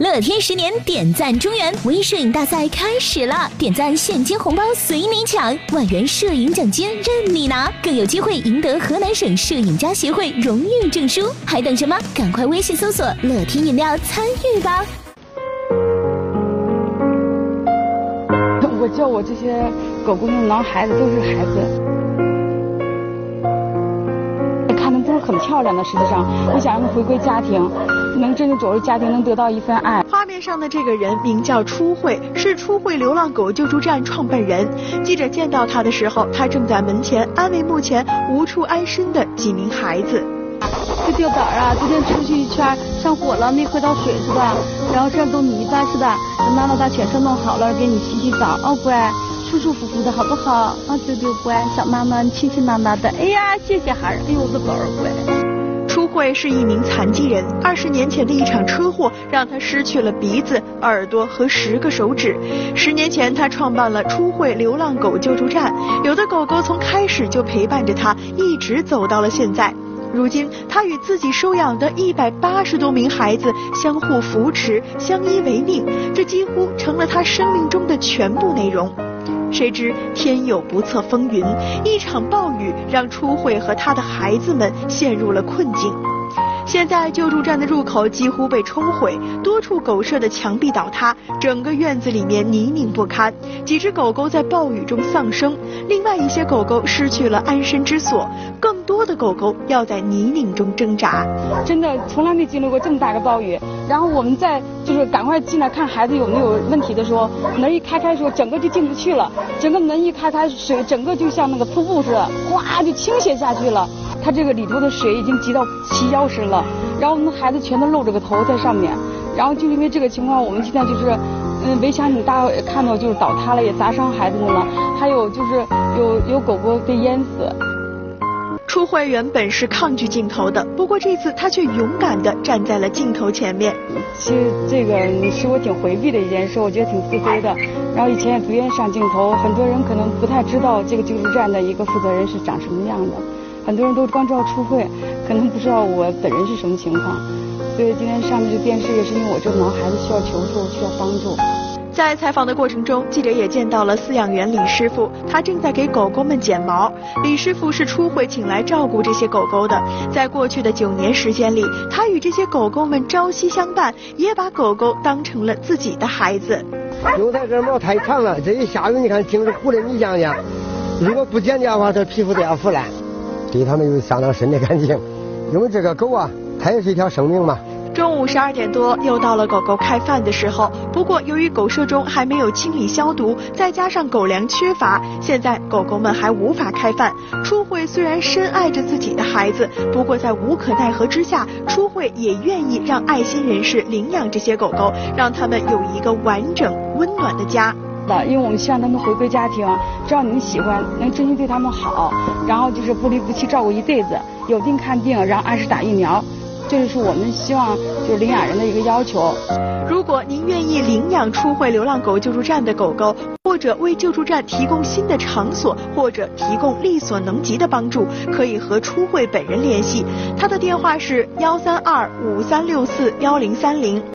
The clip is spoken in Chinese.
乐天十年点赞中原微摄影大赛开始了，点赞现金红包随你抢，万元摄影奖金任你拿，更有机会赢得河南省摄影家协会荣誉证书。还等什么？赶快微信搜索乐天饮料参与吧！我叫我这些狗狗们狼孩子都是孩子。看的都是很漂亮的，实际上，我想让他回归家庭，能真正走入家庭，能得到一份爱。画面上的这个人名叫初慧，是初慧流浪狗救助站创办人。记者见到他的时候，他正在门前安慰目前无处安身的几名孩子。这掉崽儿啊，昨天出去一圈上火了，没喝到水是吧？然后这都泥巴是吧？等妈妈把犬舍弄好了，给你洗洗澡，哦乖。舒舒服服的好不好？啊，丢丢乖，小妈妈，你亲亲妈妈的。哎呀，谢谢孩儿，哎呦，我的宝儿乖。是一名残疾人，二十年前的一场车祸让他失去了鼻子、耳朵和十个手指。十年前，他创办了初慧流浪狗救助站，有的狗狗从开始就陪伴着他，一直走到了现在。如今，他与自己收养的一百八十多名孩子相互扶持、相依为命，这几乎成了他生命中的全部内容。谁知天有不测风云，一场暴雨让初慧和他的孩子们陷入了困境。现在救助站的入口几乎被冲毁，多处狗舍的墙壁倒塌，整个院子里面泥泞不堪。几只狗狗在暴雨中丧生，另外一些狗狗失去了安身之所，更多的狗狗要在泥泞中挣扎。真的从来没经历过这么大的暴雨。然后我们在就是赶快进来看孩子有没有问题的时候，门一开开的时候，整个就进不去了。整个门一开开，水整个就像那个瀑布似的，哗就倾泻下去了。它这个里头的水已经积到齐腰深了，然后我们的孩子全都露着个头在上面，然后就因为这个情况，我们现在就是，嗯，围墙你大看到就是倒塌了，也砸伤孩子们了，还有就是有有狗狗被淹死。初慧原本是抗拒镜头的，不过这次她却勇敢地站在了镜头前面。其实这个是我挺回避的一件事，我觉得挺自卑的。然后以前也不愿意上镜头，很多人可能不太知道这个救助站的一个负责人是长什么样的。很多人都光知道初慧，可能不知道我本人是什么情况。所以今天上这个电视也是因为我这个毛孩子需要求助，需要帮助。在采访的过程中，记者也见到了饲养员李师傅，他正在给狗狗们剪毛。李师傅是初会请来照顾这些狗狗的，在过去的九年时间里，他与这些狗狗们朝夕相伴，也把狗狗当成了自己的孩子。因为它这毛太长了，这一下雨你看净是糊的你想想，如果不剪掉的话，它皮肤都要腐烂。对他们有相当深的感情，因为这个狗啊，它也是一条生命嘛。中午十二点多，又到了狗狗开饭的时候。不过由于狗舍中还没有清理消毒，再加上狗粮缺乏，现在狗狗们还无法开饭。初慧虽然深爱着自己的孩子，不过在无可奈何之下，初慧也愿意让爱心人士领养这些狗狗，让他们有一个完整温暖的家。的，因为我们希望他们回归家庭，只要你们喜欢，能真心对他们好，然后就是不离不弃照顾一辈子，有病看病，然后按时打疫苗，这就是我们希望就是领养人的一个要求。如果您愿意领养出会流浪狗救助站的狗狗，或者为救助站提供新的场所，或者提供力所能及的帮助，可以和出会本人联系，他的电话是幺三二五三六四幺零三零。